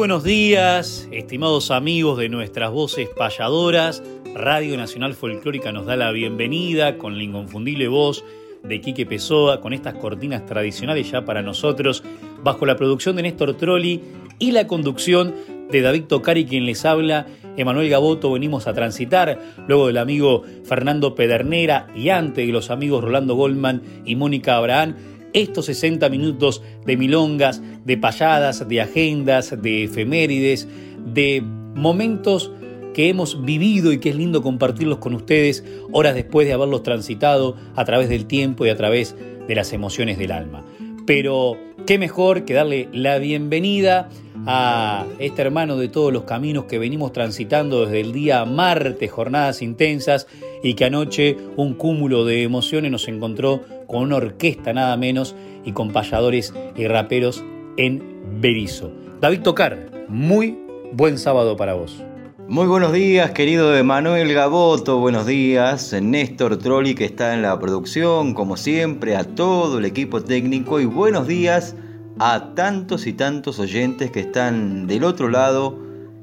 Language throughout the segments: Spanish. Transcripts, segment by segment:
Buenos días, estimados amigos de nuestras voces payadoras. Radio Nacional Folclórica nos da la bienvenida con la inconfundible voz de Quique Pessoa, con estas cortinas tradicionales ya para nosotros, bajo la producción de Néstor Trolli y la conducción de David Tocari, quien les habla, Emanuel Gaboto, venimos a transitar, luego del amigo Fernando Pedernera y antes de los amigos Rolando Goldman y Mónica Abraham, estos 60 minutos de milongas, de payadas, de agendas, de efemérides, de momentos que hemos vivido y que es lindo compartirlos con ustedes horas después de haberlos transitado a través del tiempo y a través de las emociones del alma. Pero qué mejor que darle la bienvenida a este hermano de todos los caminos que venimos transitando desde el día martes, jornadas intensas, y que anoche un cúmulo de emociones nos encontró con una orquesta nada menos y con payadores y raperos en Berizo. David Tocar, muy buen sábado para vos. Muy buenos días, querido Emanuel Gaboto, buenos días, Néstor Trolli que está en la producción, como siempre, a todo el equipo técnico y buenos días a tantos y tantos oyentes que están del otro lado,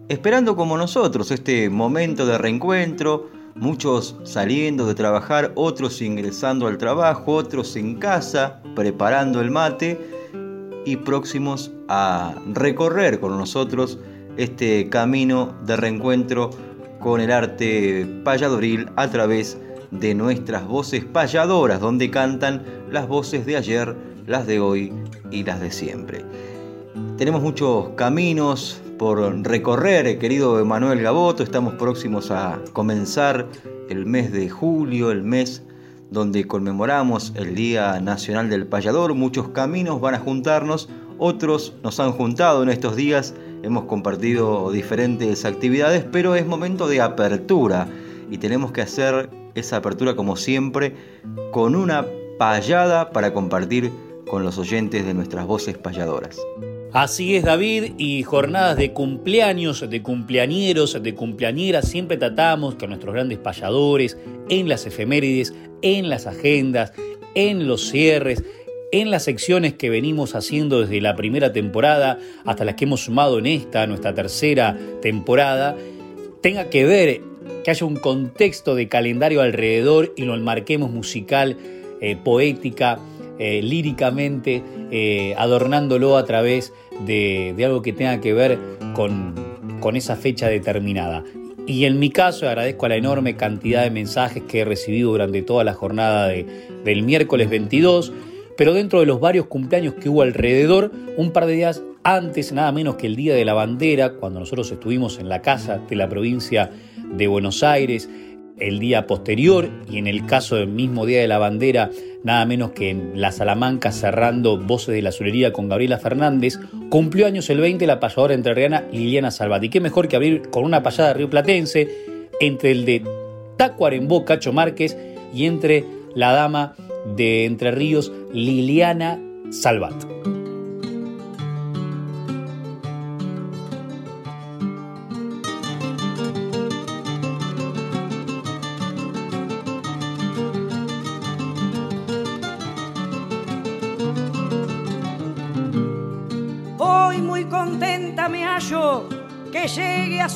esperando como nosotros este momento de reencuentro, muchos saliendo de trabajar, otros ingresando al trabajo, otros en casa, preparando el mate y próximos a recorrer con nosotros este camino de reencuentro con el arte payadoril a través de nuestras voces payadoras, donde cantan las voces de ayer, las de hoy y las de siempre. Tenemos muchos caminos por recorrer, querido Emanuel Gaboto, estamos próximos a comenzar el mes de julio, el mes donde conmemoramos el Día Nacional del Payador, muchos caminos van a juntarnos, otros nos han juntado en estos días. Hemos compartido diferentes actividades, pero es momento de apertura y tenemos que hacer esa apertura como siempre con una payada para compartir con los oyentes de nuestras voces payadoras. Así es David, y jornadas de cumpleaños, de cumpleañeros, de cumpleañeras, siempre tratamos que nuestros grandes payadores, en las efemérides, en las agendas, en los cierres, en las secciones que venimos haciendo desde la primera temporada hasta las que hemos sumado en esta, nuestra tercera temporada, tenga que ver que haya un contexto de calendario alrededor y lo enmarquemos musical, eh, poética, eh, líricamente, eh, adornándolo a través de, algo que tenga que ver con, con esa fecha determinada. Y en mi caso agradezco a la enorme cantidad de mensajes que he recibido durante toda la jornada del miércoles 22 pero dentro de los varios cumpleaños que hubo alrededor, un par de días antes, nada menos que el Día de la Bandera, cuando nosotros estuvimos en la casa de la provincia de Buenos Aires, el día posterior y en el caso del mismo Día de la Bandera, nada menos que en La Salamanca cerrando Voces de la Azulería con Gabriela Fernández, cumplió años el 20 la payadora entrerriana Liliana Salvati. Qué mejor que abrir con una payada río platense entre el de Tacuarembó Cacho Márquez y entre la dama de Entre Ríos, Liliana Salvat.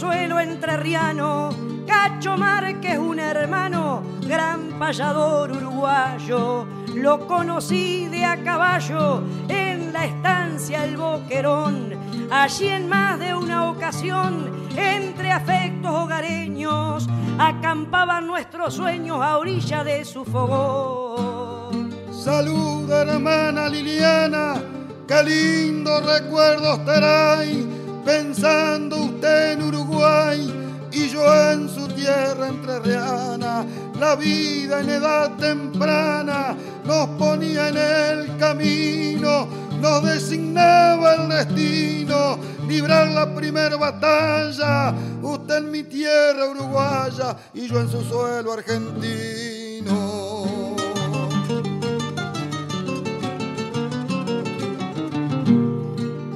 Llegue a suelo entrerriano. Cacho Márquez, un hermano, gran payador uruguayo. Lo conocí de a caballo en la estancia El Boquerón. Allí en más de una ocasión, entre afectos hogareños, acampaban nuestros sueños a orilla de su fogón. Saluda hermana Liliana, qué lindos recuerdos trae, pensando usted en Uruguay y yo en su tierra entrerriana. La vida en edad temprana nos ponía en el camino, nos designaba el destino, librar la primera batalla, usted en mi tierra uruguaya y yo en su suelo argentino.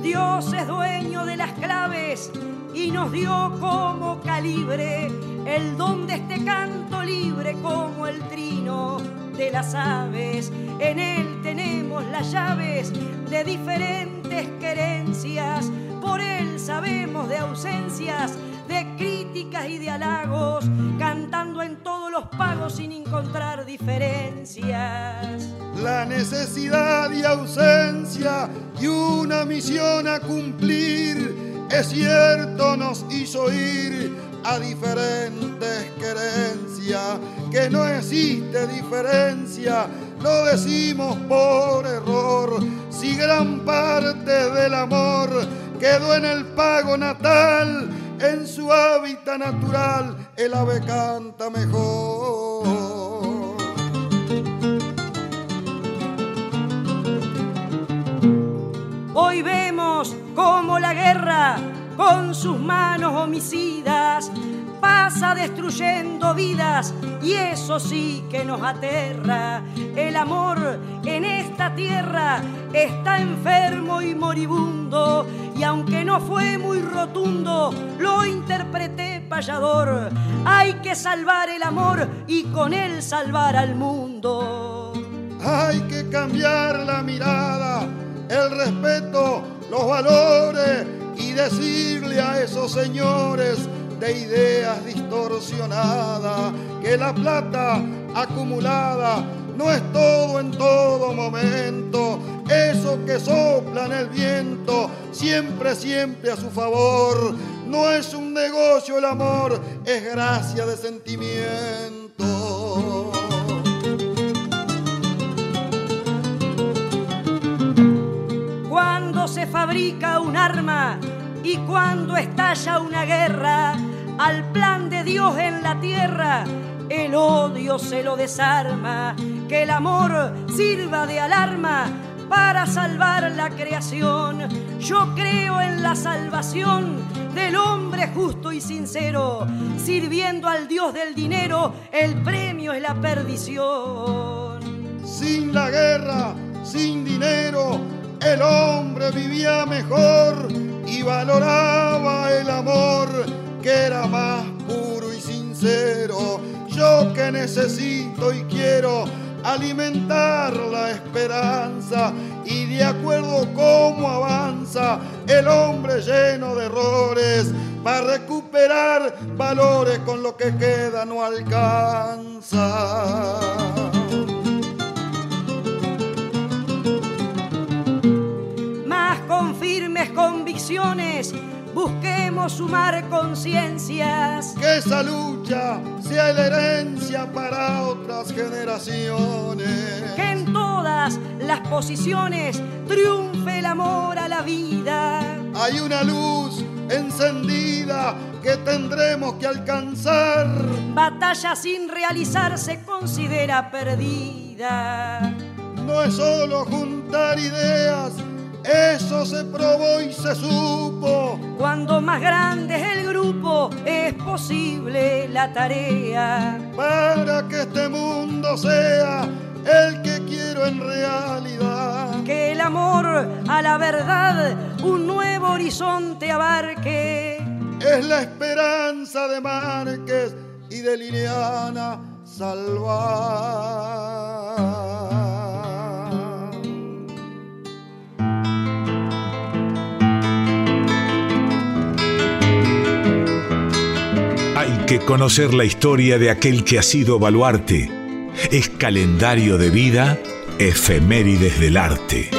Dios es dueño claves y nos dio como calibre el don de este canto libre como el trino de las aves. En él tenemos las llaves de diferentes querencias, por él sabemos de ausencias, de críticas y de halagos, cantando en todos los pagos sin encontrar diferencias. La necesidad y ausencia y una misión a cumplir es cierto, nos hizo ir a diferentes querencias, que no existe diferencia, lo decimos por error, si gran parte del amor quedó en el pago natal, en su hábitat natural el ave canta mejor. Hoy vemos cómo la guerra, con sus manos homicidas, pasa destruyendo vidas y eso sí que nos aterra. El amor en esta tierra está enfermo y moribundo y aunque no fue muy rotundo, lo interpreté payador. Hay que salvar el amor y con él salvar al mundo. Hay que cambiar la mirada el respeto, los valores y decirle a esos señores de ideas distorsionadas que la plata acumulada no es todo en todo momento, eso que sopla en el viento, siempre, siempre a su favor. No es un negocio el amor, es gracia de sentimiento. se fabrica un arma y cuando estalla una guerra, al plan de Dios en la tierra, el odio se lo desarma, que el amor sirva de alarma para salvar la creación. Yo creo en la salvación del hombre justo y sincero, sirviendo al Dios del dinero, el premio es la perdición. Sin la guerra, sin dinero, el hombre vivía mejor y valoraba el amor que era más puro y sincero. Yo que necesito y quiero alimentar la esperanza y de acuerdo cómo avanza el hombre lleno de errores para recuperar valores con lo que queda no alcanza. Busquemos sumar conciencias. Que esa lucha sea la herencia para otras generaciones. Que en todas las posiciones triunfe el amor a la vida. Hay una luz encendida que tendremos que alcanzar. Batalla sin realizar se considera perdida. No es solo juntar ideas eso se probó y se supo. Cuando más grande es el grupo, es posible la tarea. Para que este mundo sea el que quiero en realidad. Que el amor a la verdad un nuevo horizonte abarque. Es la esperanza de Márquez y de Liliana salvar. Que conocer la historia de aquel que ha sido baluarte. Es calendario de vida, efemérides del arte.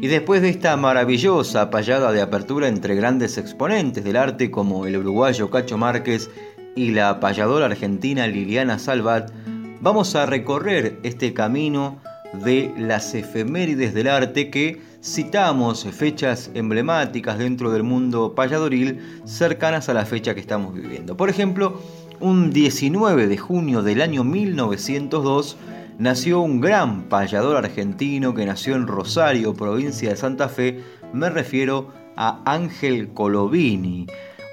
Y después de esta maravillosa payada de apertura entre grandes exponentes del arte como el uruguayo Cacho Márquez y la payadora argentina Liliana Salvat, vamos a recorrer este camino de las efemérides del arte que citamos fechas emblemáticas dentro del mundo payadoril cercanas a la fecha que estamos viviendo. Por ejemplo, un 19 de junio del año 1902, nació un gran payador argentino que nació en Rosario, provincia de Santa Fe, me refiero a Ángel Colovini.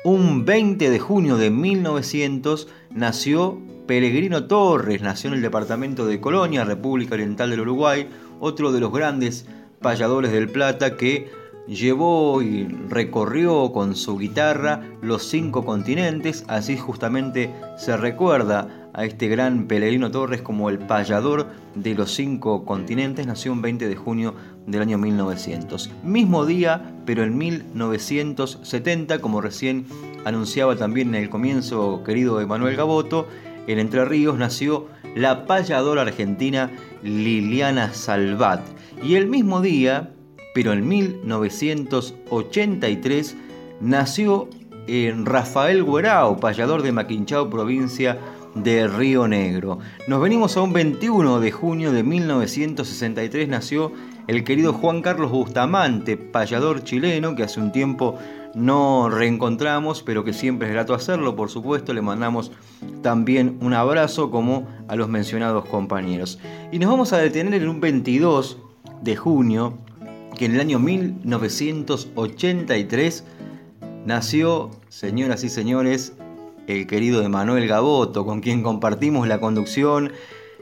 Un 20 de junio de 1900 nació Pellegrino Torres, nació en el departamento de Colonia, República Oriental del Uruguay, otro de los grandes payadores del Plata que llevó y recorrió con su guitarra los cinco continentes, así justamente se recuerda a este gran Pellegrino Torres como el payador de los cinco continentes, nació un 20 de junio del año 1900. Mismo día, pero en 1970, como recién anunciaba también en el comienzo querido Emanuel Gaboto, en Entre Ríos nació la payadora argentina Liliana Salvat. Y el mismo día, pero en 1983 nació en Rafael Guerao, payador de Maquinchao, provincia de Río Negro. Nos venimos a un 21 de junio de 1963 nació el querido Juan Carlos Bustamante, payador chileno que hace un tiempo no reencontramos, pero que siempre es grato hacerlo, por supuesto. Le mandamos también un abrazo como a los mencionados compañeros. Y nos vamos a detener en un 22 de junio que en el año 1983 nació, señoras y señores, el querido Emanuel Gaboto, con quien compartimos la conducción.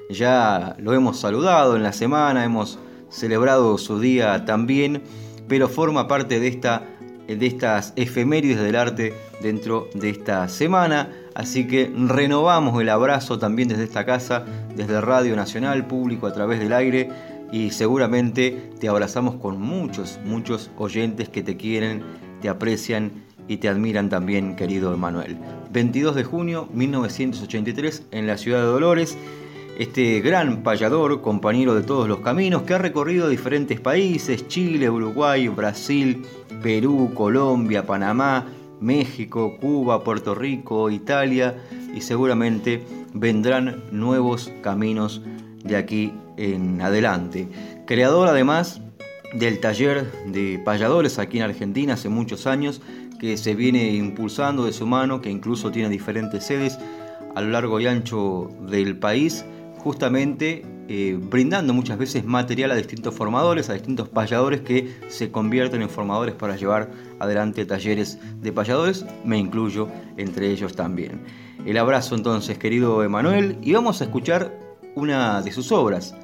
Ya lo hemos saludado en la semana, hemos celebrado su día también, pero forma parte de, esta, de estas efemérides del arte dentro de esta semana. Así que renovamos el abrazo también desde esta casa, desde Radio Nacional, público a través del aire y seguramente te abrazamos con muchos, muchos oyentes que te quieren, te aprecian y te admiran también, querido Emanuel. 22 de junio 1983 en la ciudad de Dolores, este gran payador, compañero de todos los caminos, que ha recorrido diferentes países, Chile, Uruguay, Brasil, Perú, Colombia, Panamá, México, Cuba, Puerto Rico, Italia y seguramente vendrán nuevos caminos de aquí en adelante. Creador además del taller de payadores aquí en Argentina hace muchos años, que se viene impulsando de su mano, que incluso tiene diferentes sedes a lo largo y ancho del país, justamente eh, brindando muchas veces material a distintos formadores, a distintos payadores que se convierten en formadores para llevar adelante talleres de payadores, me incluyo entre ellos también. El abrazo entonces, querido Emanuel, y vamos a escuchar una de sus obras,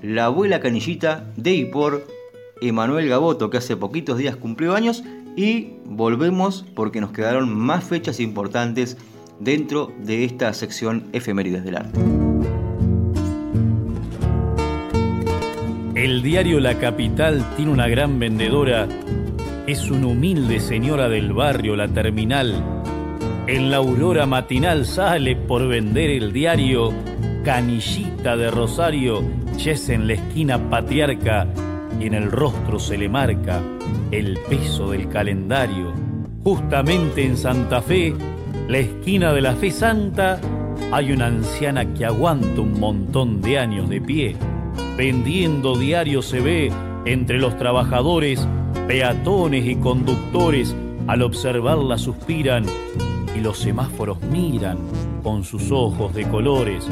La abuela canillita de y por Emanuel Gaboto, que hace poquitos días cumplió años, y volvemos porque nos quedaron más fechas importantes dentro de esta sección Efemérides del Arte. El diario La Capital tiene una gran vendedora, es una humilde señora del barrio La Terminal. En la aurora matinal sale por vender el diario Canillita de Rosario, yes en la esquina patriarca y en el rostro se le marca el peso del calendario. Justamente en Santa Fe, la esquina de la Fe Santa, hay una anciana que aguanta un montón de años de pie. Vendiendo diario se ve entre los trabajadores, peatones y conductores, al observarla suspiran y los semáforos miran con sus ojos de colores.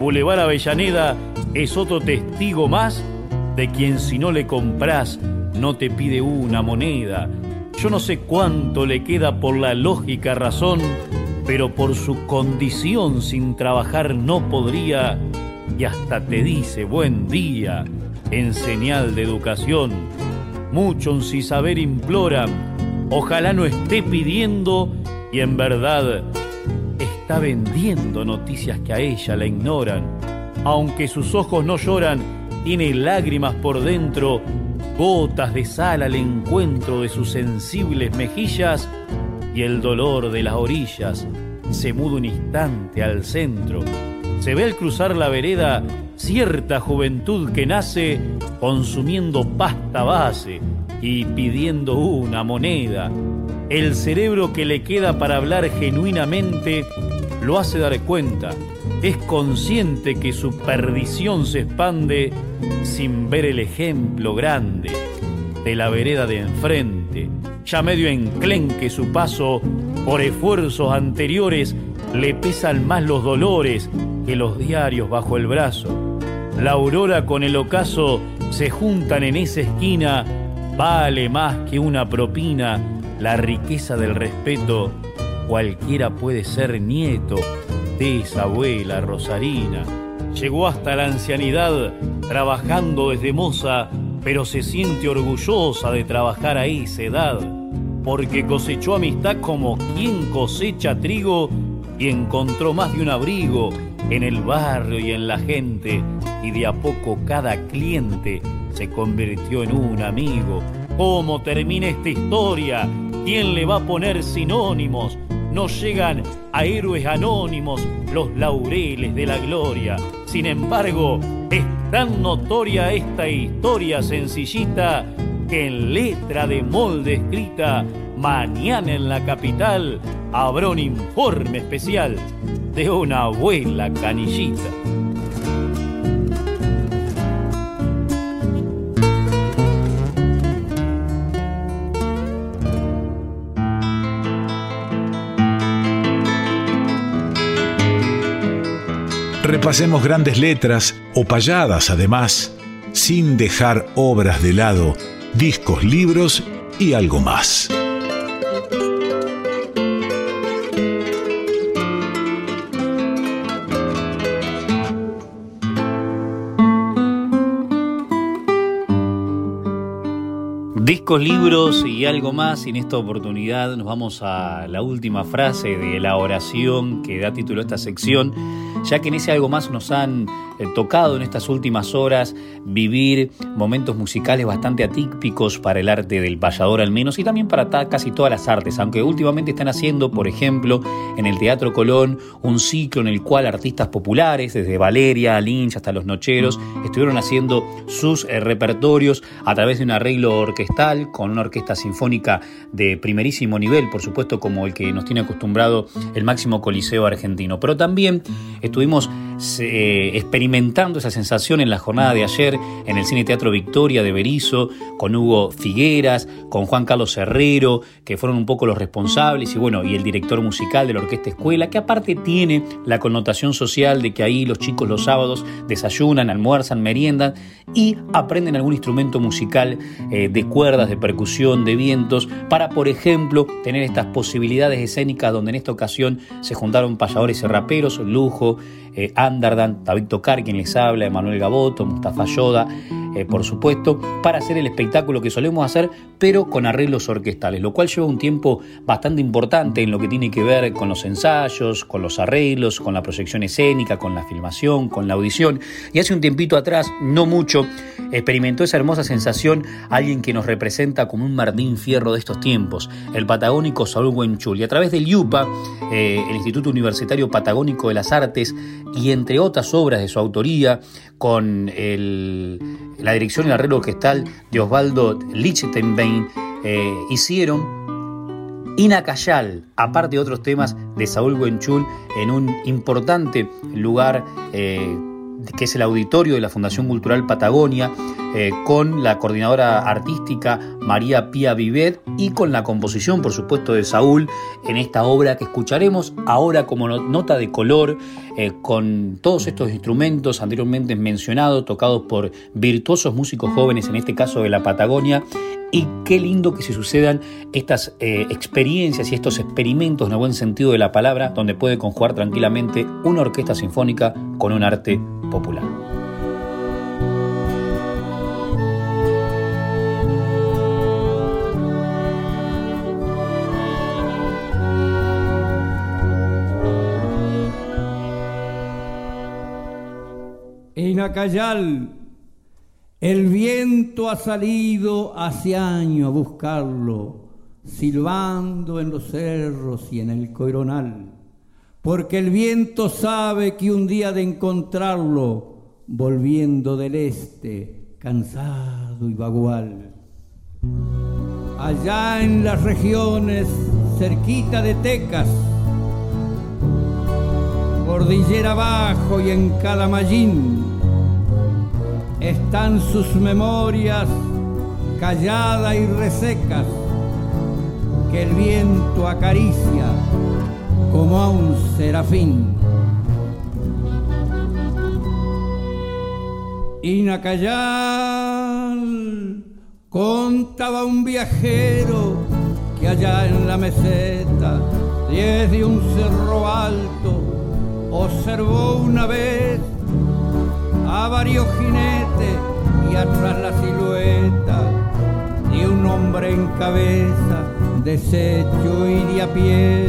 Boulevard Avellaneda es otro testigo más de quien si no le compras no te pide una moneda. Yo no sé cuánto le queda por la lógica razón, pero por su condición sin trabajar no podría y hasta te dice buen día en señal de educación. Muchos sin saber imploran, ojalá no esté pidiendo y en verdad está vendiendo noticias que a ella la ignoran. Aunque sus ojos no lloran, tiene lágrimas por dentro, gotas de sal al encuentro de sus sensibles mejillas y el dolor de las orillas se muda un instante al centro. Se ve al cruzar la vereda cierta juventud que nace consumiendo pasta base y pidiendo una moneda. El cerebro que le queda para hablar genuinamente lo hace dar cuenta. Es consciente que su perdición se expande sin ver el ejemplo grande de la vereda de enfrente. Ya medio enclenque su paso por esfuerzos anteriores, le pesan más los dolores que los diarios bajo el brazo. La aurora con el ocaso se juntan en esa esquina, vale más que una propina la riqueza del respeto. Cualquiera puede ser nieto de esa abuela Rosarina. Llegó hasta la ancianidad trabajando desde moza, pero se siente orgullosa de trabajar a esa edad, porque cosechó amistad como quien cosecha trigo y encontró más de un abrigo en el barrio y en la gente, y de a poco cada cliente se convirtió en un amigo. ¿Cómo termina esta historia? ¿Quién le va a poner sinónimos? No llegan a héroes anónimos los laureles de la gloria. Sin embargo, es tan notoria esta historia sencillita que en letra de molde escrita, mañana en la capital habrá un informe especial de una abuela canillita. Repasemos grandes letras o payadas además, sin dejar obras de lado, discos, libros y algo más. Discos, libros y algo más. Y en esta oportunidad nos vamos a la última frase de la oración que da título a esta sección ya que en ese algo más nos han eh, tocado en estas últimas horas vivir momentos musicales bastante atípicos para el arte del payador al menos y también para casi todas las artes, aunque últimamente están haciendo, por ejemplo, en el Teatro Colón un ciclo en el cual artistas populares, desde Valeria, Lynch hasta los Nocheros, estuvieron haciendo sus eh, repertorios a través de un arreglo orquestal con una orquesta sinfónica de primerísimo nivel, por supuesto como el que nos tiene acostumbrado el máximo coliseo argentino, pero también estuvimos eh, experimentando esa sensación en la jornada de ayer en el Cine Teatro Victoria de Berizo, con Hugo Figueras, con Juan Carlos Herrero, que fueron un poco los responsables, y bueno, y el director musical de la Orquesta Escuela, que aparte tiene la connotación social de que ahí los chicos los sábados desayunan, almuerzan, meriendan y aprenden algún instrumento musical eh, de cuerdas, de percusión, de vientos, para, por ejemplo, tener estas posibilidades escénicas donde en esta ocasión se juntaron payadores y raperos, lujo, eh, Andardan, David Tocar, quien les habla, Emanuel Gaboto, Mustafa Yoda, eh, por supuesto, para hacer el espectáculo que solemos hacer, pero con arreglos orquestales, lo cual lleva un tiempo bastante importante en lo que tiene que ver con los ensayos, con los arreglos, con la proyección escénica, con la filmación, con la audición. Y hace un tiempito atrás, no mucho, experimentó esa hermosa sensación alguien que nos representa como un Martín Fierro de estos tiempos, el patagónico Saúl Huenchul. Y a través del IUPA, eh, el Instituto Universitario Patagónico de las Artes, y entre otras obras de su autoría, con la dirección y el arreglo orquestal de Osvaldo Lichtenbein, eh, hicieron Inacayal, aparte de otros temas de Saúl Buenchul, en un importante lugar eh, que es el auditorio de la Fundación Cultural Patagonia, eh, con la coordinadora artística María Pía Vivet y con la composición, por supuesto, de Saúl en esta obra que escucharemos ahora como nota de color, eh, con todos estos instrumentos anteriormente mencionados, tocados por virtuosos músicos jóvenes, en este caso de la Patagonia, y qué lindo que se sucedan estas eh, experiencias y estos experimentos en el buen sentido de la palabra, donde puede conjugar tranquilamente una orquesta sinfónica con un arte popular. En el viento ha salido hace años a buscarlo, silbando en los cerros y en el coronal, porque el viento sabe que un día de encontrarlo, volviendo del este, cansado y vagual. Allá en las regiones cerquita de Tecas, cordillera abajo y en Calamallín, están sus memorias calladas y resecas que el viento acaricia como a un serafín. Inacayal contaba un viajero que allá en la meseta, desde un cerro alto, observó una vez a varios jinetes y atrás la silueta de un hombre en cabeza, deshecho y de a pie.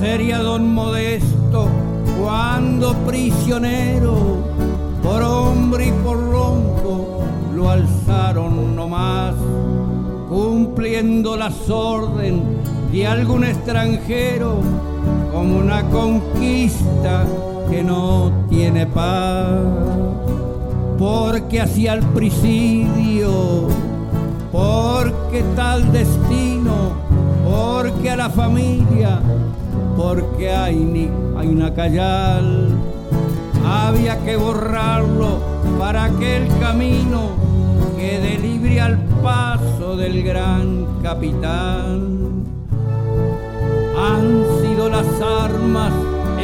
Sería don Modesto cuando prisionero, por hombre y por ronco, lo alzaron nomás, cumpliendo las órdenes de algún extranjero como una conquista que no tiene paz, porque hacia el presidio, porque tal destino, porque a la familia, porque hay, ni, hay una callal, había que borrarlo para que el camino quede libre al paso del gran capitán. Han sido las armas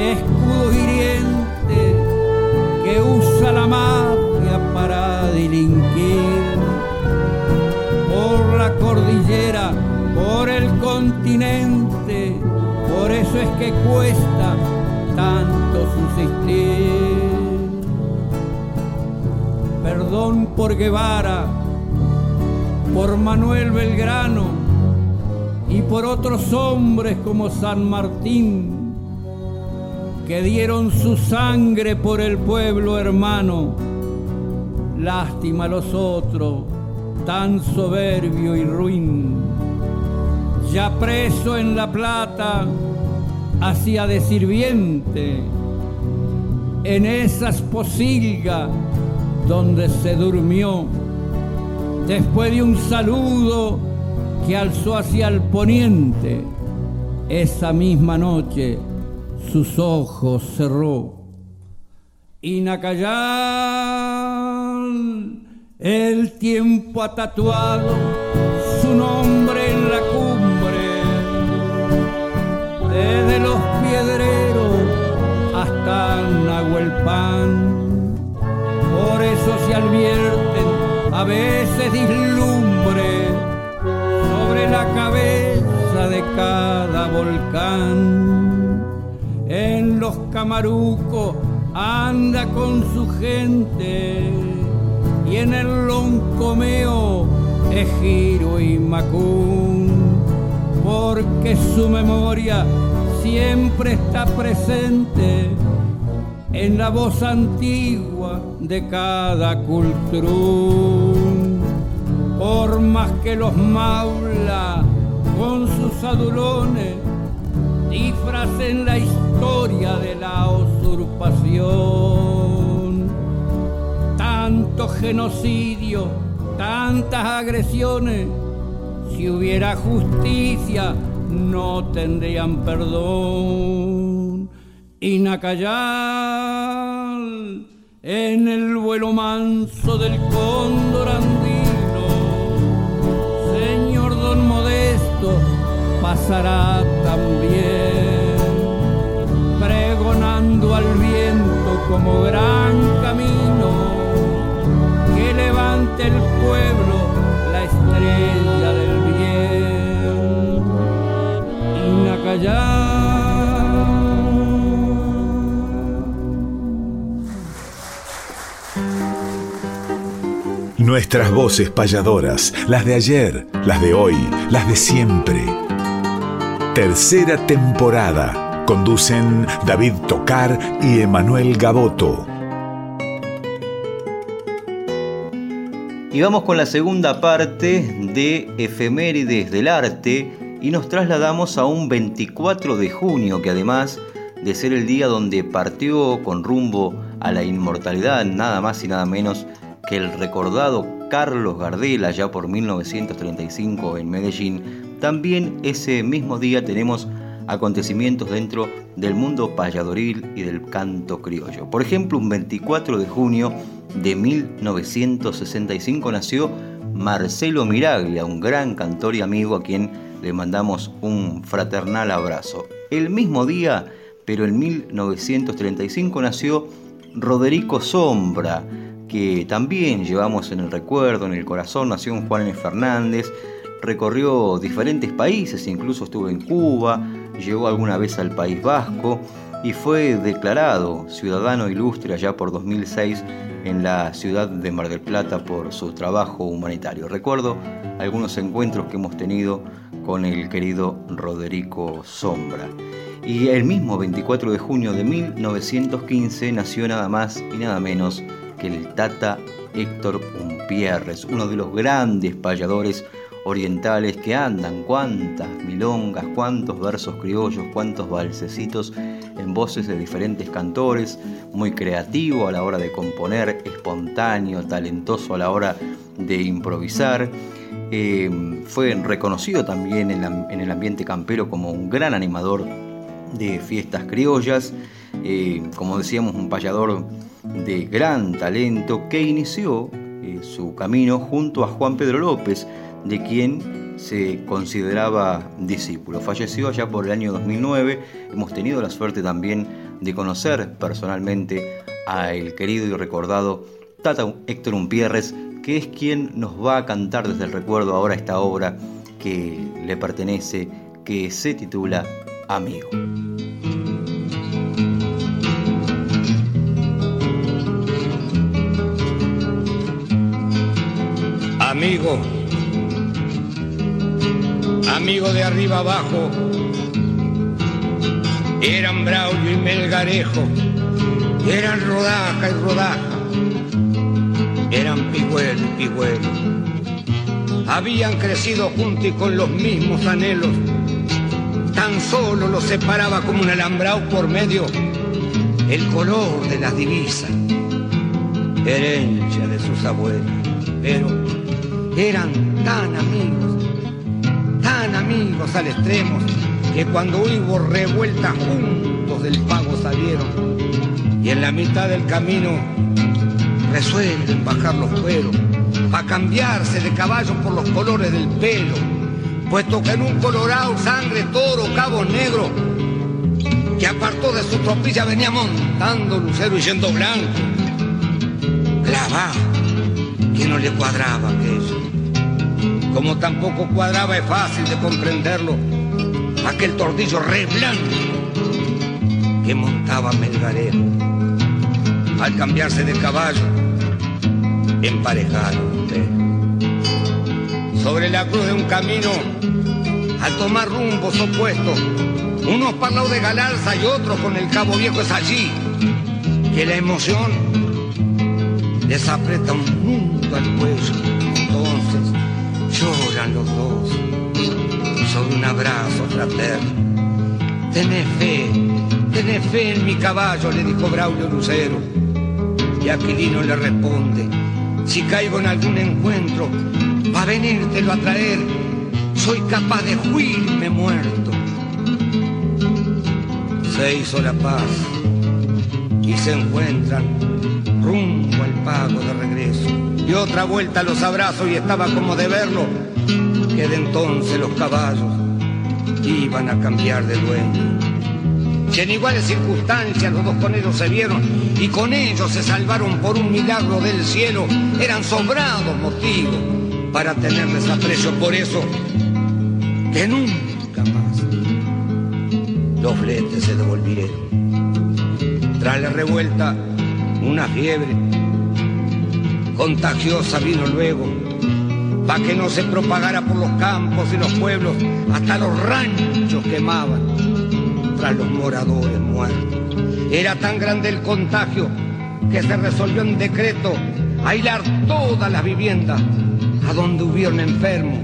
escudo hiriente que usa la mafia para delinquir. Por la cordillera, por el continente, por eso es que cuesta tanto subsistir. Perdón por Guevara, por Manuel Belgrano y por otros hombres como San Martín que dieron su sangre por el pueblo hermano. Lástima a los otros, tan soberbio y ruin. Ya preso en La Plata, hacía de sirviente, en esas posilgas donde se durmió, después de un saludo que alzó hacia el poniente, esa misma noche sus ojos cerró. Y Nacayal, el tiempo ha tatuado su nombre en la cumbre, desde los piedreros hasta Nahuelpan. Por eso se advierten a veces dislumbre sobre la cabeza de cada volcán en los camarucos anda con su gente y en el loncomeo es giro y macún porque su memoria siempre está presente en la voz antigua de cada cultura por más que los maula con sus adulones disfracen la historia de la usurpación. Tanto genocidio, tantas agresiones, si hubiera justicia no tendrían perdón. Y Nacayal, en el vuelo manso del cóndor andino, señor don Modesto, pasará también, al viento como gran camino, que levante el pueblo la estrella del bien. Y Nuestras voces payadoras, las de ayer, las de hoy, las de siempre. Tercera temporada Conducen David Tocar y Emanuel Gaboto. Y vamos con la segunda parte de Efemérides del Arte y nos trasladamos a un 24 de junio que además de ser el día donde partió con rumbo a la inmortalidad nada más y nada menos que el recordado Carlos Gardel allá por 1935 en Medellín, también ese mismo día tenemos acontecimientos dentro del mundo payadoril y del canto criollo. Por ejemplo, un 24 de junio de 1965 nació Marcelo Miraglia, un gran cantor y amigo a quien le mandamos un fraternal abrazo. El mismo día, pero en 1935 nació Roderico Sombra, que también llevamos en el recuerdo, en el corazón, nació en Juan. Fernández, recorrió diferentes países, incluso estuvo en Cuba, llegó alguna vez al País Vasco y fue declarado ciudadano ilustre allá por 2006 en la ciudad de Mar del Plata por su trabajo humanitario. Recuerdo algunos encuentros que hemos tenido con el querido Roderico Sombra. Y el mismo 24 de junio de 1915 nació nada más y nada menos que el Tata Héctor Umpierres, uno de los grandes payadores orientales que andan, cuántas milongas, cuántos versos criollos, cuántos balsecitos en voces de diferentes cantores, muy creativo a la hora de componer, espontáneo, talentoso a la hora de improvisar. Eh, fue reconocido también en, el ambiente campero como un gran animador de fiestas criollas, eh, como decíamos, un payador de gran talento que inició eh, su camino junto a Juan Pedro López, de quien se consideraba discípulo. Falleció allá por el año 2009. Hemos tenido la suerte también de conocer personalmente a el querido y recordado Tata Héctor Umpierres, que es quien nos va a cantar desde el recuerdo ahora esta obra que le pertenece, que se titula Amigo. Amigo amigo de arriba abajo, eran Braulio y Melgarejo, eran Rodaja y Rodaja, eran Pigüelo y Pigüelo. Habían crecido juntos y con los mismos anhelos, tan solo los separaba como un alambrado por medio el color de las divisas, herencia de sus abuelos, pero eran tan amigos amigos al extremo, que cuando hubo revuelta juntos del pago salieron y en la mitad del camino resuelven bajar los cueros para cambiarse de caballo por los colores del pelo, puesto que en un colorado sangre toro cabo negro que apartó de su tropilla venía montando lucero y yendo blanco, clavado, que no le cuadraba aquello como tampoco cuadraba es fácil de comprenderlo, aquel tordillo re blanco que montaba Melgarejo. Al cambiarse de caballo, emparejaron Sobre la cruz de un camino, al tomar rumbos opuestos, unos para de Galarza y otros con el cabo viejo es allí, que la emoción les aprieta un mundo al cuello lloran los dos sobre un abrazo fraterno. Tenés fe, tenés fe en mi caballo, le dijo Braulio Lucero. Y Aquilino le responde, si caigo en algún encuentro, va a venírtelo a traer, soy capaz de huirme muerto. Se hizo la paz y se encuentran rumbo pago de regreso y otra vuelta los abrazos y estaba como de verlo, que de entonces los caballos iban a cambiar de dueño. Y en iguales circunstancias los dos con ellos se vieron y con ellos se salvaron por un milagro del cielo, eran sobrados motivos para tener desaprecio por eso que nunca más los fletes se devolvieron. Tras la revuelta, una fiebre contagiosa vino luego, para que no se propagara por los campos y los pueblos, hasta los ranchos quemaban. tras los moradores muertos. Era tan grande el contagio que se resolvió en decreto aislar todas las viviendas a donde hubieron enfermos.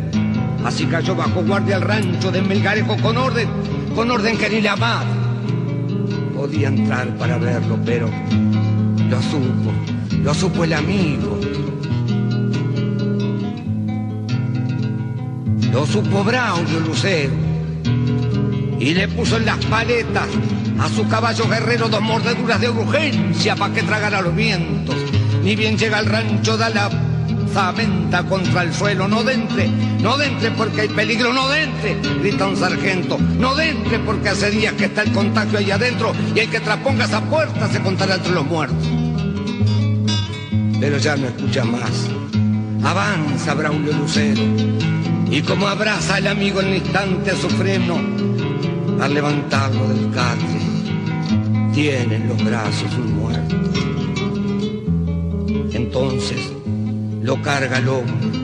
Así cayó bajo guardia el rancho de Melgarejo con orden, con orden que ni la madre podía entrar para verlo, pero lo supo, lo supo el amigo. Lo supo Braulio Lucero y le puso en las paletas a su caballo guerrero dos mordeduras de urgencia para que tragara los vientos. Ni bien llega al rancho, da la zamenta contra el suelo. No dentre, no dentre porque hay peligro, no dentre, grita un sargento. No dentre porque hace días que está el contagio ahí adentro y el que trasponga esa puerta se contará entre los muertos. Pero ya no escucha más. Avanza Braulio Lucero y como abraza al amigo en el instante su freno, al levantarlo del catre, tiene en los brazos un muerto. Entonces lo carga el hombre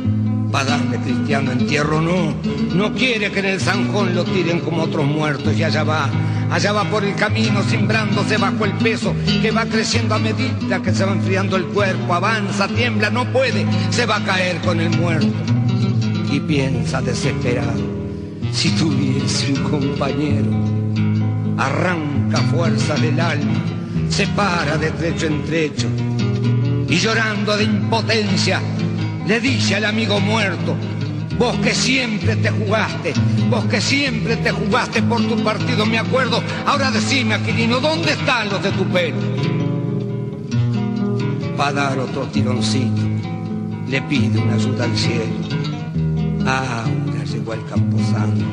para darle cristiano entierro. No, no quiere que en el zanjón lo tiren como otros muertos y allá va, allá va por el camino cimbrándose bajo el peso que va creciendo a medida que se va enfriando el cuerpo. Avanza, tiembla, no puede, se va a caer con el muerto. Y piensa desesperado, si tuviese un compañero, arranca fuerza del alma, se para de trecho en trecho y llorando de impotencia le dice al amigo muerto, vos que siempre te jugaste, vos que siempre te jugaste por tu partido, me acuerdo, ahora decime Aquilino, ¿dónde están los de tu pelo? Va a dar otro tironcito, le pide una ayuda al cielo. Ahora llegó al camposanto,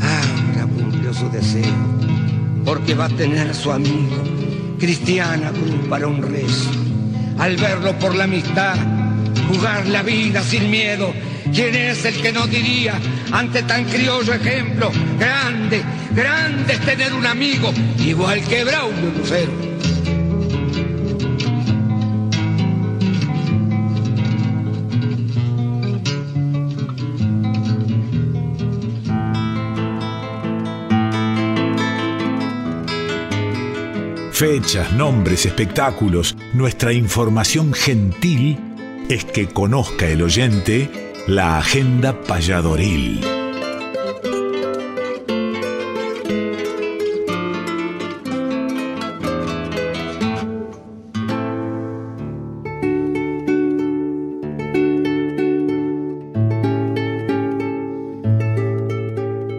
ahora cumplió su deseo, porque va a tener su amigo cristiana cruz para un rezo. Al verlo por la amistad, jugar la vida sin miedo, ¿quién es el que no diría ante tan criollo ejemplo? Grande, grande es tener un amigo, igual que Braulio Lucero. Fechas, nombres, espectáculos, nuestra información gentil es que conozca el oyente la agenda payadoril.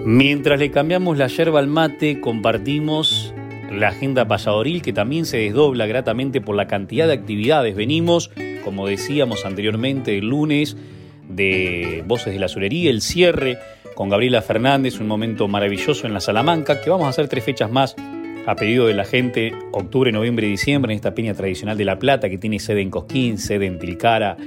Mientras le cambiamos la yerba al mate, compartimos la agenda payadoril que también se desdobla gratamente por la cantidad de actividades. Venimos, como decíamos anteriormente, el lunes de Voces de la Azulería, el cierre con Gabriela Fernández, un momento maravilloso en la Salamanca, que vamos a hacer tres fechas más a pedido de la gente, octubre, noviembre y diciembre, en esta peña tradicional de La Plata, que tiene sede en Cosquín, sede en Tilcara,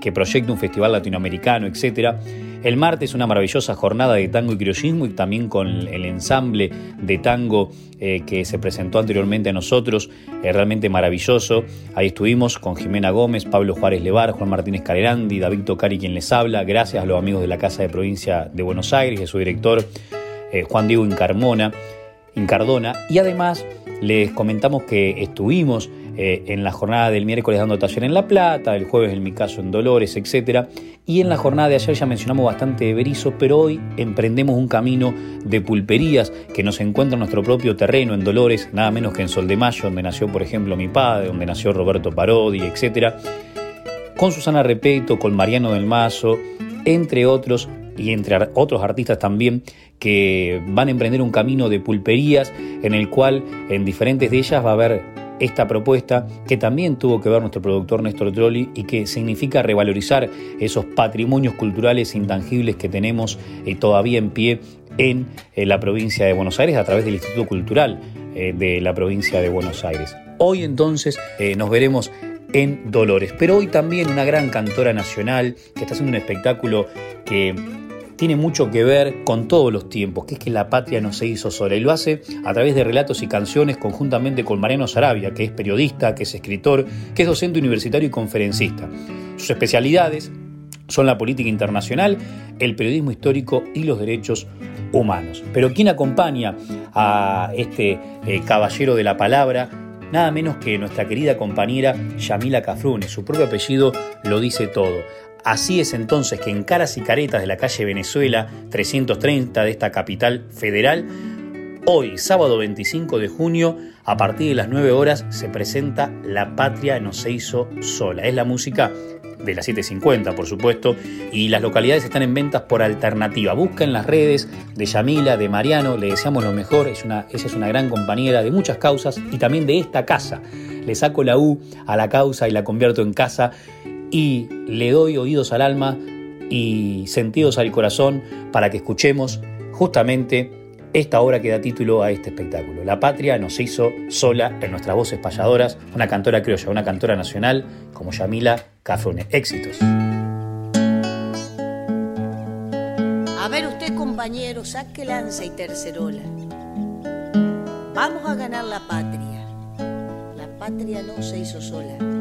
que proyecta un festival latinoamericano, etcétera. El martes una maravillosa jornada de tango y criollismo y también con el ensamble de tango eh, que se presentó anteriormente a nosotros, eh, realmente maravilloso. Ahí estuvimos con Jimena Gómez, Pablo Juárez Levar, Juan Martínez Calerandi, David Tocari quien les habla, gracias a los amigos de la Casa de Provincia de Buenos Aires, de su director eh, Juan Diego Incarmona, Incardona, y además les comentamos que estuvimos eh, en la jornada del miércoles dando taller en La Plata, el jueves en mi caso en Dolores, etc. Y en la jornada de ayer ya mencionamos bastante de Berizo, pero hoy emprendemos un camino de pulperías que nos encuentra en nuestro propio terreno en Dolores, nada menos que en Sol de Mayo, donde nació por ejemplo mi padre, donde nació Roberto Parodi, etc. Con Susana Repeto, con Mariano del Mazo, entre otros, y entre otros artistas también que van a emprender un camino de pulperías en el cual en diferentes de ellas va a haber esta propuesta que también tuvo que ver nuestro productor Néstor Trolli y que significa revalorizar esos patrimonios culturales intangibles que tenemos eh, todavía en pie en eh, la provincia de Buenos Aires a través del Instituto Cultural eh, de la provincia de Buenos Aires. Hoy entonces nos veremos en Dolores, pero hoy también una gran cantora nacional que está haciendo un espectáculo que tiene mucho que ver con todos los tiempos, que es que la patria no se hizo sola y lo hace a través de relatos y canciones conjuntamente con Mariano Sarabia, que es periodista, que es escritor, que es docente universitario y conferencista. Sus especialidades son la política internacional, el periodismo histórico y los derechos humanos. Pero ¿quién acompaña a este eh, caballero de la palabra? Nada menos que nuestra querida compañera Yamila Cafrune. Su propio apellido lo dice todo. Así es entonces que en Caras y Caretas de la calle Venezuela 330 de esta capital federal, hoy, sábado 25 de junio, a partir de las 9 horas, se presenta La Patria no se hizo sola. Es la música de las 7.50, por supuesto, y las localidades están en ventas por alternativa. Busca las redes de Yamila, de Mariano, le deseamos lo mejor, es una, ella es una gran compañera de muchas causas y también de esta casa. Le saco la U a la causa y la convierto en casa y le doy oídos al alma y sentidos al corazón para que escuchemos justamente esta obra que da título a este espectáculo. La patria nos hizo sola en nuestras voces payadoras, una cantora criolla, una cantora nacional como Yamila Cafrune. Éxitos. A ver usted compañero, saque lanza y tercerola. Vamos a ganar la patria. La patria no se hizo sola.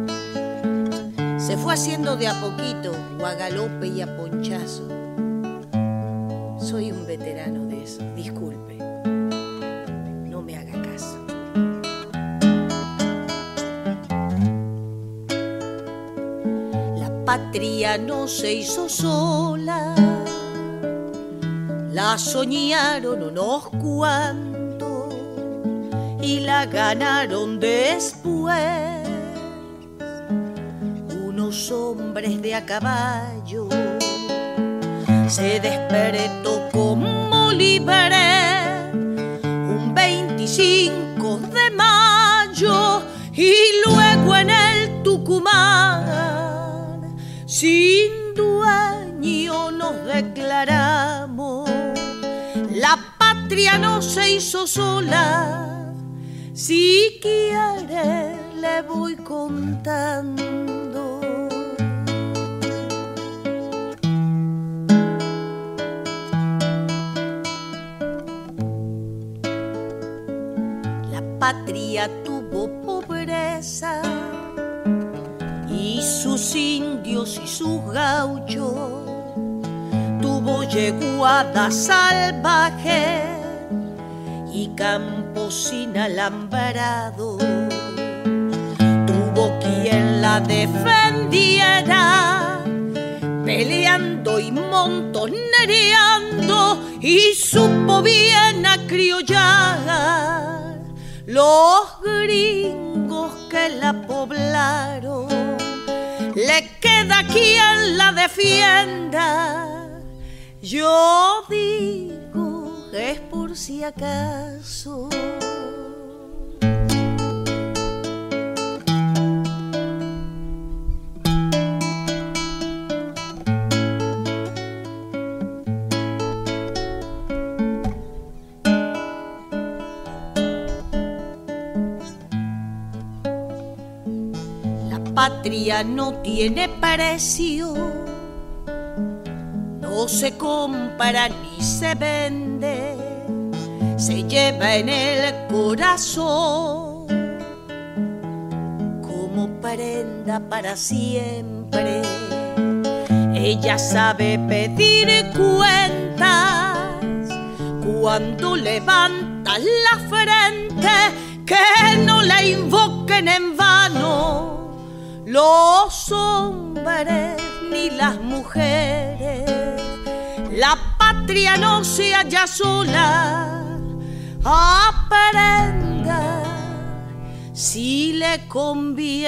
Se fue haciendo de a poquito, o a galope y a ponchazo. Soy un veterano de eso, disculpe. No me haga caso. La patria no se hizo sola. La soñaron unos cuantos y la ganaron después hombres de a caballo. Se despertó como libre un 25 de mayo y luego en el Tucumán sin dueño nos declaramos. La patria no se hizo sola, si quiere le voy contando. Patria tuvo pobreza. Y sus indios y sus gauchos tuvo yeguada salvaje y campos alambrado tuvo quien la defendiera peleando y montonereando y supo bien acriollar los gringos que la poblaron, le queda quien la defienda. Yo digo es por si acaso. Patria no tiene precio, no se compra ni se vende, se lleva en el corazón como prenda para siempre. Ella sabe pedir cuentas cuando levanta la frente, que no la invoquen en vano los hombres ni las mujeres. La patria no se halla sola, aprenda si le conviene.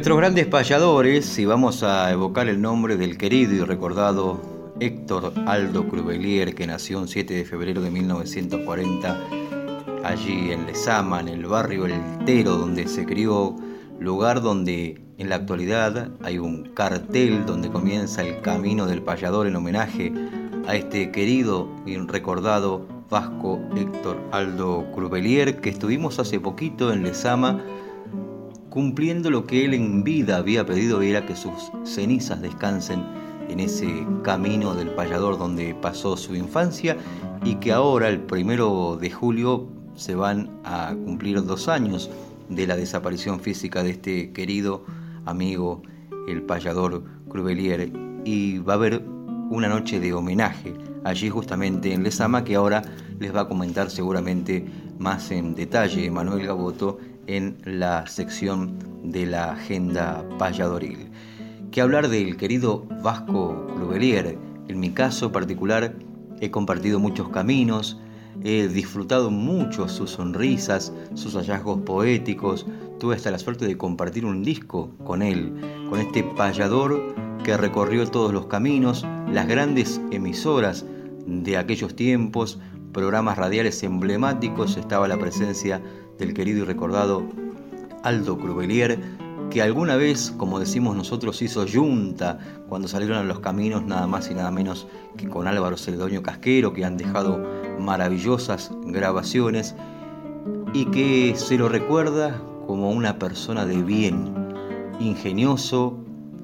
Nuestros grandes payadores, y vamos a evocar el nombre del querido y recordado Héctor Aldo Crubelier, que nació el 7 de febrero de 1940 allí en Lezama, en el barrio El Tero, donde se crió, lugar donde en la actualidad hay un cartel donde comienza el camino del payador en homenaje a este querido y recordado vasco Héctor Aldo Crubelier, que estuvimos hace poquito en Lezama cumpliendo lo que él en vida había pedido, era que sus cenizas descansen en ese camino del payador donde pasó su infancia y que ahora, el primero de julio, se van a cumplir dos años de la desaparición física de este querido amigo, el payador Crubelier, y va a haber una noche de homenaje allí justamente en Lesama que ahora les va a comentar seguramente más en detalle Manuel Gaboto en la sección de la agenda payadoril. Que hablar del querido Vasco Clubelier, en mi caso particular he compartido muchos caminos, he disfrutado mucho sus sonrisas, sus hallazgos poéticos, tuve hasta la suerte de compartir un disco con él, con este payador que recorrió todos los caminos, las grandes emisoras de aquellos tiempos, programas radiales emblemáticos, estaba la presencia del querido y recordado Aldo Crubelier, que alguna vez, como decimos nosotros, hizo yunta cuando salieron a los caminos nada más y nada menos que con Álvaro Celedonio Casquero, que han dejado maravillosas grabaciones y que se lo recuerda como una persona de bien, ingenioso,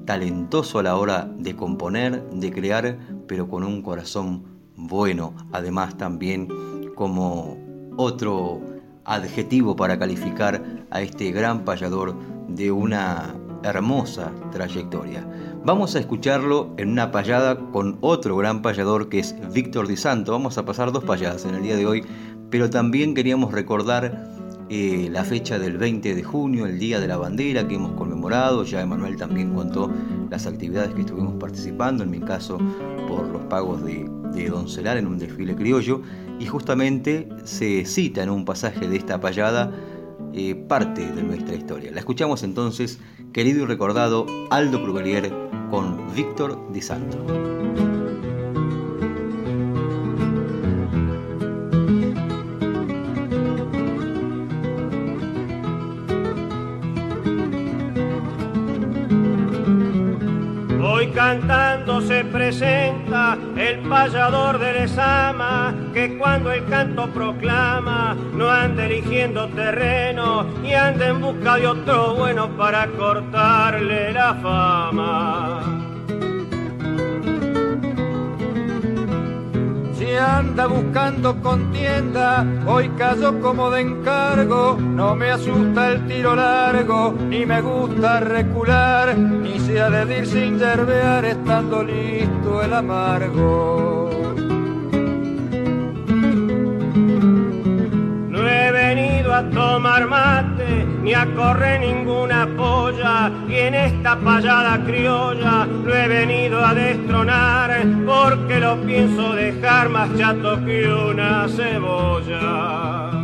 talentoso a la hora de componer, de crear, pero con un corazón bueno, además también como otro adjetivo para calificar a este gran payador de una hermosa trayectoria. Vamos a escucharlo en una payada con otro gran payador que es Víctor Di Santo. Vamos a pasar dos payadas en el día de hoy, pero también queríamos recordar eh, la fecha del 20 de junio, el Día de la Bandera que hemos conmemorado. Ya Emanuel también contó las actividades que estuvimos participando, en mi caso por los pagos de, de Doncelar en un desfile criollo y justamente se cita en un pasaje de esta payada eh, parte de nuestra historia. La escuchamos entonces, querido y recordado Aldo Crugelier con Víctor Di Santo. Cantando se presenta el payador de Lesama, que cuando el canto proclama no anda eligiendo terreno y anda en busca de otro bueno para cortarle la fama. Anda buscando contienda, hoy cayó como de encargo, no me asusta el tiro largo, ni me gusta recular, ni se ha de ir sin yerbear estando listo el amargo. No he venido a tomar mate, ni a correr ninguna polla, y en esta payada criolla lo he venido a destronar, porque lo pienso dejar más chato que una cebolla.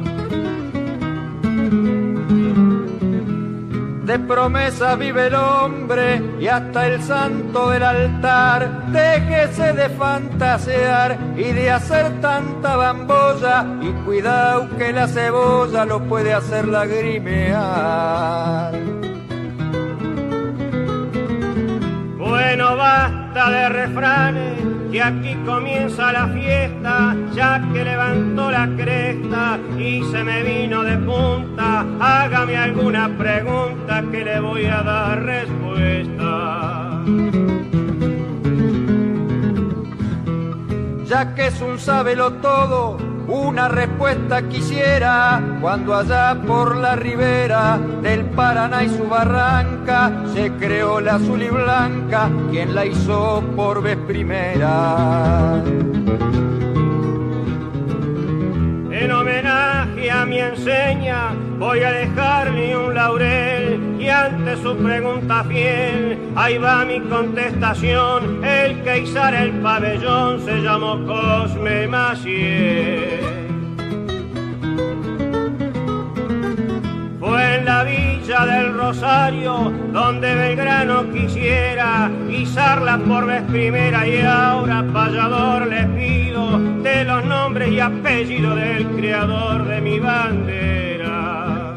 De promesa vive el hombre y hasta el santo del altar. Déjese de fantasear y de hacer tanta bambolla y cuidado que la cebolla lo puede hacer lagrimear. Bueno, basta de refranes, que aquí comienza la fiesta, ya que levantó la cresta y se me vino de punta. Hágame alguna pregunta que le voy a dar respuesta. Ya que es un sábelo todo, una respuesta quisiera cuando allá por la ribera del Paraná y su barranca se creó la azul y blanca, quien la hizo por vez primera. En homenaje a mi enseña voy a dejarle un laurel y ante su pregunta fiel ahí va mi contestación. El que izara el pabellón se llamó Cosme Maciel. Fue en la villa del Rosario donde Belgrano quisiera izarla por vez primera y ahora payador le pido de los nombres y apellidos del creador de mi bandera.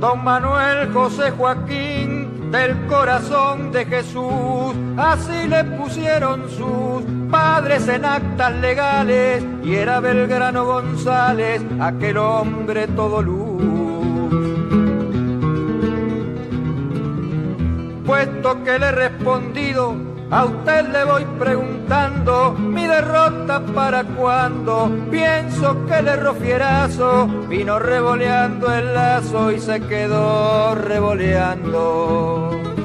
Don Manuel José Joaquín del corazón de Jesús, así le pusieron sus padres en actas legales y era Belgrano González, aquel hombre todo luz. Puesto que le he respondido, a usted le voy preguntando, mi derrota para cuando pienso que el error fierazo vino revoleando el lazo y se quedó revoleando.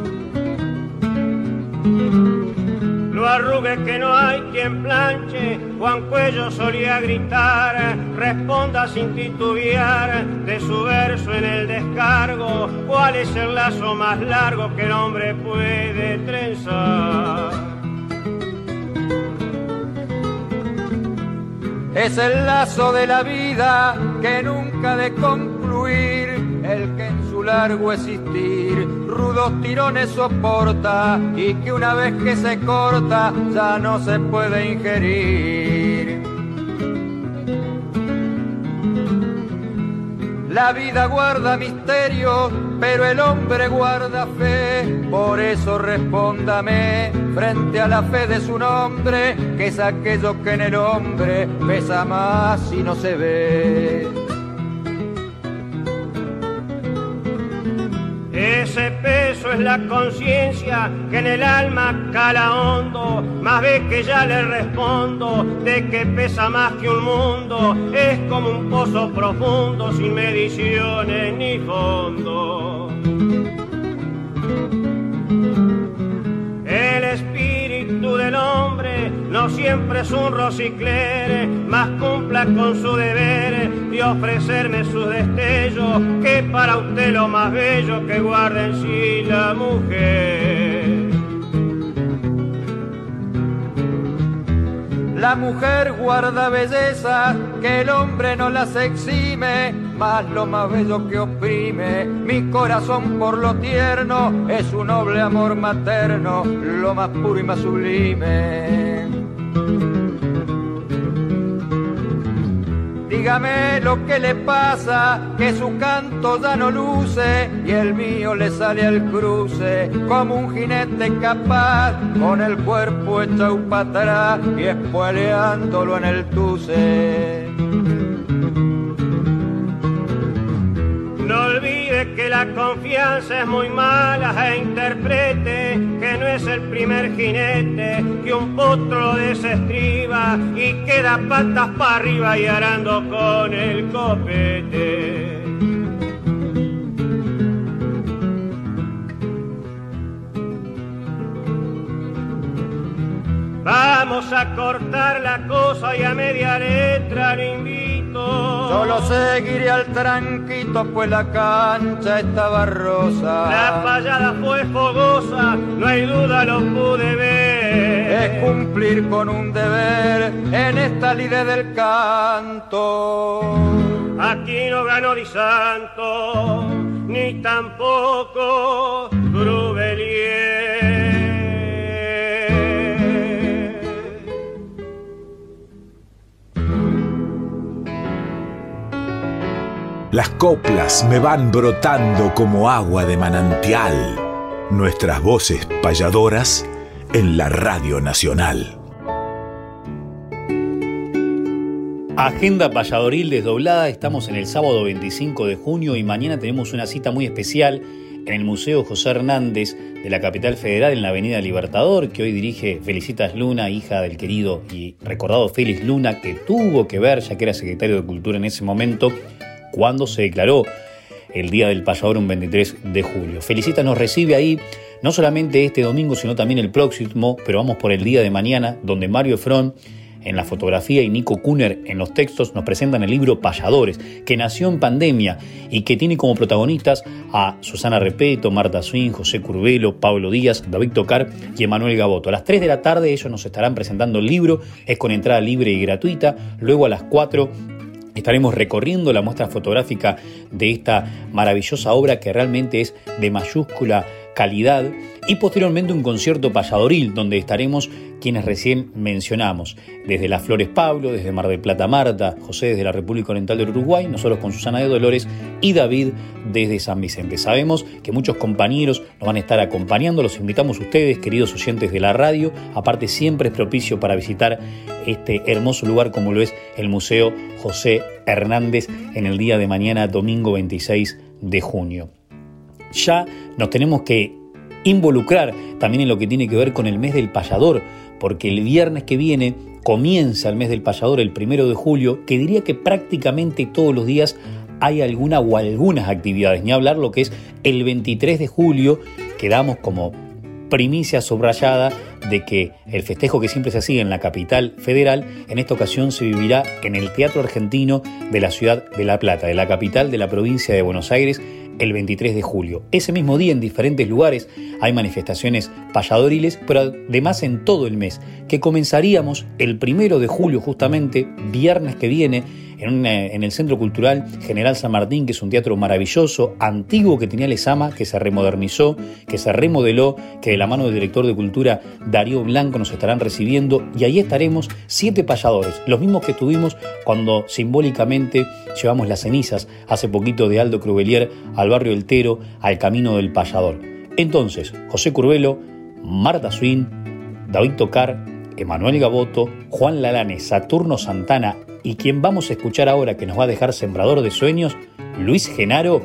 No arrugue que no hay quien planche, Juan Cuello solía gritar, responda sin titubear de su verso en el descargo, ¿cuál es el lazo más largo que el hombre puede trenzar? Es el lazo de la vida que nunca de concluir, el que largo existir rudos tirones soporta y que una vez que se corta ya no se puede ingerir. La vida guarda misterios, pero el hombre guarda fe. Por eso respóndame frente a la fe de su nombre, que es aquello que en el hombre pesa más y no se ve. Es la conciencia que en el alma cala hondo, más ve que ya le respondo de que pesa más que un mundo, es como un pozo profundo sin mediciones ni fondo. No siempre es un rociclere, más cumpla con su deber de ofrecerme sus destellos, que para usted lo más bello que guarda en sí la mujer. La mujer guarda belleza que el hombre no las exime, más lo más bello que oprime. Mi corazón por lo tierno es un noble amor materno, lo más puro y más sublime. Dígame lo que le pasa, que su canto ya no luce y el mío le sale al cruce como un jinete capaz con el cuerpo echado para atrás y espueleándolo en el tuce. Que la confianza es muy mala e interprete que no es el primer jinete que un potro desestriba y queda patas para arriba y arando con el copete. Vamos a cortar la cosa y a media letra. Solo seguiré al tranquito, pues la cancha estaba rosa. La payada fue fogosa, no hay duda lo pude ver. Es cumplir con un deber en esta lide del canto. Aquí no ganó Di Santo, ni tampoco Grubelier. Las coplas me van brotando como agua de manantial. Nuestras voces payadoras en la Radio Nacional. Agenda payadoril desdoblada, estamos en el sábado 25 de junio y mañana tenemos una cita muy especial en el Museo José Hernández de la capital federal en la Avenida Libertador, que hoy dirige Felicitas Luna, hija del querido y recordado Félix Luna, que tuvo que ver, ya que era secretario de Cultura en ese momento, cuando se declaró el Día del Payador un 23 de julio. Felicita nos recibe ahí no solamente este domingo, sino también el próximo, pero vamos por el día de mañana, donde Mario Efrón en la fotografía y Nico Kuhner en los textos nos presentan el libro Payadores, que nació en pandemia y que tiene como protagonistas a Susana Repeto, Marta Swin, José Curvelo, Pablo Díaz, David Tocar y Emanuel Gaboto. A las 3 de la tarde ellos nos estarán presentando el libro, es con entrada libre y gratuita. Luego a las 4 Estaremos recorriendo la muestra fotográfica de esta maravillosa obra que realmente es de mayúscula calidad y posteriormente un concierto payadoril donde estaremos quienes recién mencionamos, desde Las Flores Pablo, desde Mar del Plata Marta, José desde la República Oriental del Uruguay, nosotros con Susana de Dolores y David desde San Vicente. Sabemos que muchos compañeros nos van a estar acompañando, los invitamos a ustedes, queridos oyentes de la radio, aparte siempre es propicio para visitar este hermoso lugar como lo es el Museo José Hernández en el día de mañana, domingo 26 de junio. Ya nos tenemos que involucrar también en lo que tiene que ver con el mes del payador, porque el viernes que viene comienza el mes del payador, el primero de julio, que diría que prácticamente todos los días hay alguna o algunas actividades, ni hablar lo que es el 23 de julio, que damos como primicia subrayada de que el festejo que siempre se hacía en la capital federal, en esta ocasión se vivirá en el Teatro Argentino de la ciudad de La Plata, de la capital de la provincia de Buenos Aires, el 23 de julio. Ese mismo día en diferentes lugares hay manifestaciones payadoriles, pero además en todo el mes, que comenzaríamos el primero de julio justamente, viernes que viene, en, el Centro Cultural General San Martín, que es un teatro maravilloso, antiguo que tenía Lesama, que se remodernizó, que se remodeló, que de la mano del director de cultura Darío Blanco nos estarán recibiendo y ahí estaremos siete payadores, los mismos que tuvimos cuando simbólicamente llevamos las cenizas hace poquito de Aldo Crubelier al barrio El Tero, al camino del payador. Entonces, José Curvelo, Marta Swin, David Tocar, Emanuel Gaboto, Juan Lalane, Saturno Santana y quien vamos a escuchar ahora que nos va a dejar Sembrador de Sueños, Luis Genaro,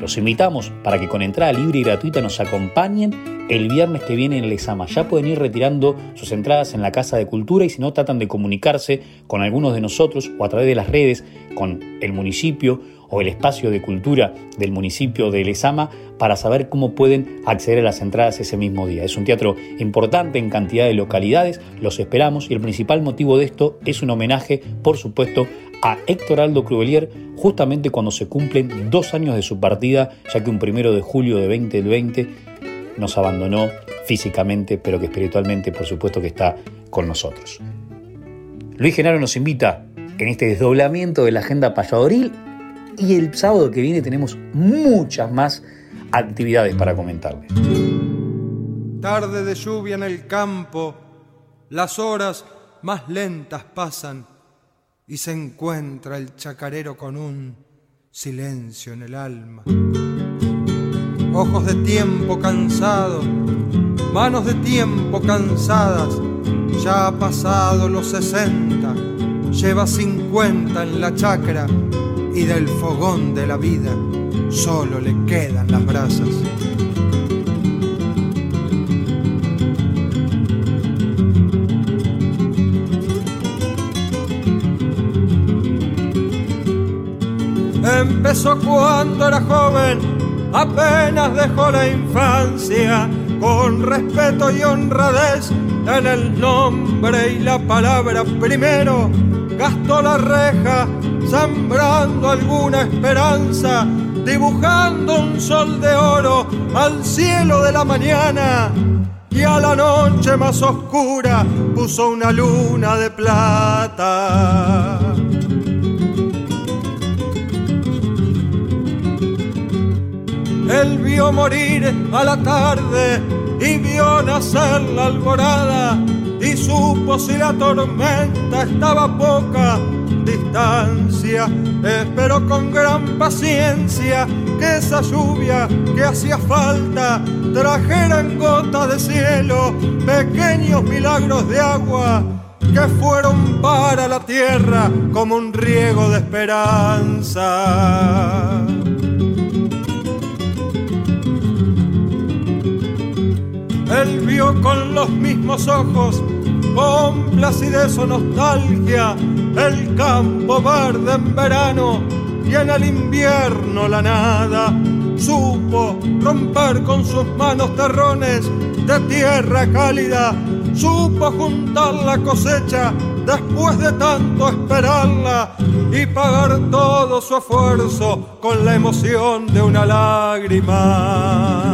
los invitamos para que con entrada libre y gratuita nos acompañen el viernes que viene en Lesama. Ya pueden ir retirando sus entradas en la Casa de Cultura y si no tratan de comunicarse con algunos de nosotros o a través de las redes con el municipio o el espacio de cultura del municipio de Lesama para saber cómo pueden acceder a las entradas ese mismo día. Es un teatro importante en cantidad de localidades, los esperamos y el principal motivo de esto es un homenaje, por supuesto, a Héctor Aldo Cruvelier justamente cuando se cumplen dos años de su partida, ya que un primero de julio de 2020 nos abandonó físicamente, pero que espiritualmente, por supuesto, que está con nosotros. Luis Genaro nos invita en este desdoblamiento de la agenda payadoril y el sábado que viene tenemos muchas más actividades para comentarles. Tarde de lluvia en el campo, las horas más lentas pasan y se encuentra el chacarero con un silencio en el alma. Ojos de tiempo cansado, manos de tiempo cansadas, ya ha pasado los sesenta, lleva cincuenta en la chacra y del fogón de la vida solo le quedan las brasas. Empezó cuando era joven, apenas dejó la infancia, con respeto y honradez en el nombre y la palabra primero, gastó la reja sembrando alguna esperanza, dibujando un sol de oro al cielo de la mañana y a la noche más oscura puso una luna de plata. Él vio morir a la tarde y vio nacer la alborada y supo si la tormenta estaba poca distancia. Espero con gran paciencia que esa lluvia que hacía falta trajera en gotas de cielo pequeños milagros de agua que fueron para la tierra como un riego de esperanza. Él vio con los mismos ojos, con placidez o nostalgia, el campo verde en verano y en el invierno la nada. Supo romper con sus manos terrones de tierra cálida, supo juntar la cosecha después de tanto esperarla y pagar todo su esfuerzo con la emoción de una lágrima.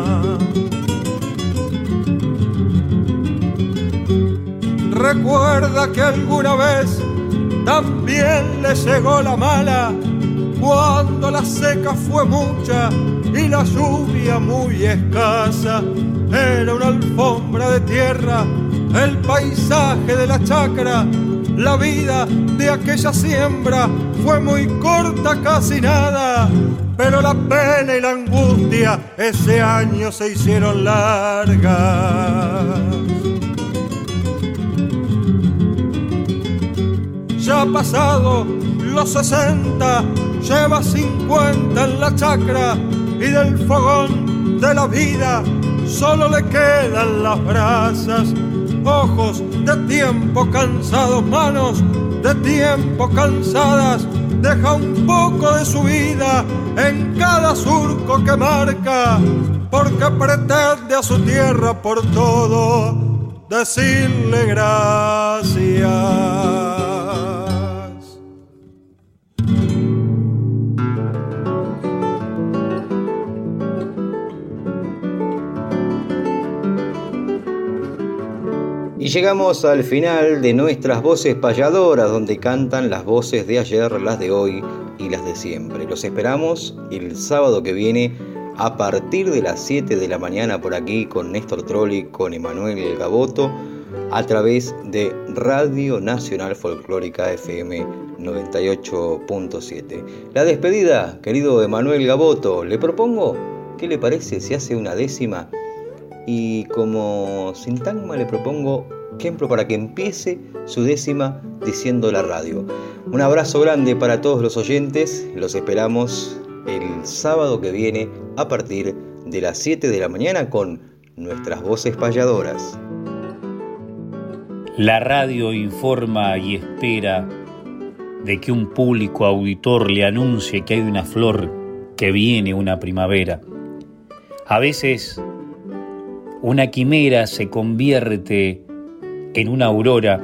Recuerda que alguna vez también le llegó la mala cuando la seca fue mucha y la lluvia muy escasa. Era una alfombra de tierra, el paisaje de la chacra. La vida de aquella siembra fue muy corta, casi nada, pero la pena y la angustia ese año se hicieron largas. Ya pasado los 60, lleva 50 en la chacra y del fogón de la vida solo le quedan las brasas, ojos de tiempo cansados, manos de tiempo cansadas, deja un poco de su vida en cada surco que marca, porque pretende a su tierra por todo decirle gracias. Llegamos al final de nuestras voces payadoras, donde cantan las voces de ayer, las de hoy y las de siempre. Los esperamos el sábado que viene a partir de las 7 de la mañana por aquí con Néstor Trolli, con Emanuel Gaboto, a través de Radio Nacional Folclórica FM 98.7. La despedida, querido Emanuel Gaboto, le propongo, ¿qué le parece si hace una décima? y como sintagma le propongo ejemplo para que empiece su décima diciendo la radio. Un abrazo grande para todos los oyentes, los esperamos el sábado que viene a partir de las 7 de la mañana con nuestras voces payadoras. La radio informa y espera de que un público auditor le anuncie que hay una flor, que viene una primavera. A veces una quimera se convierte en una aurora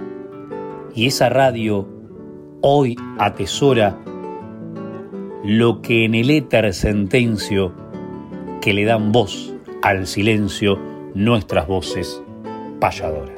y esa radio hoy atesora lo que en el éter sentencio que le dan voz al silencio nuestras voces payadoras.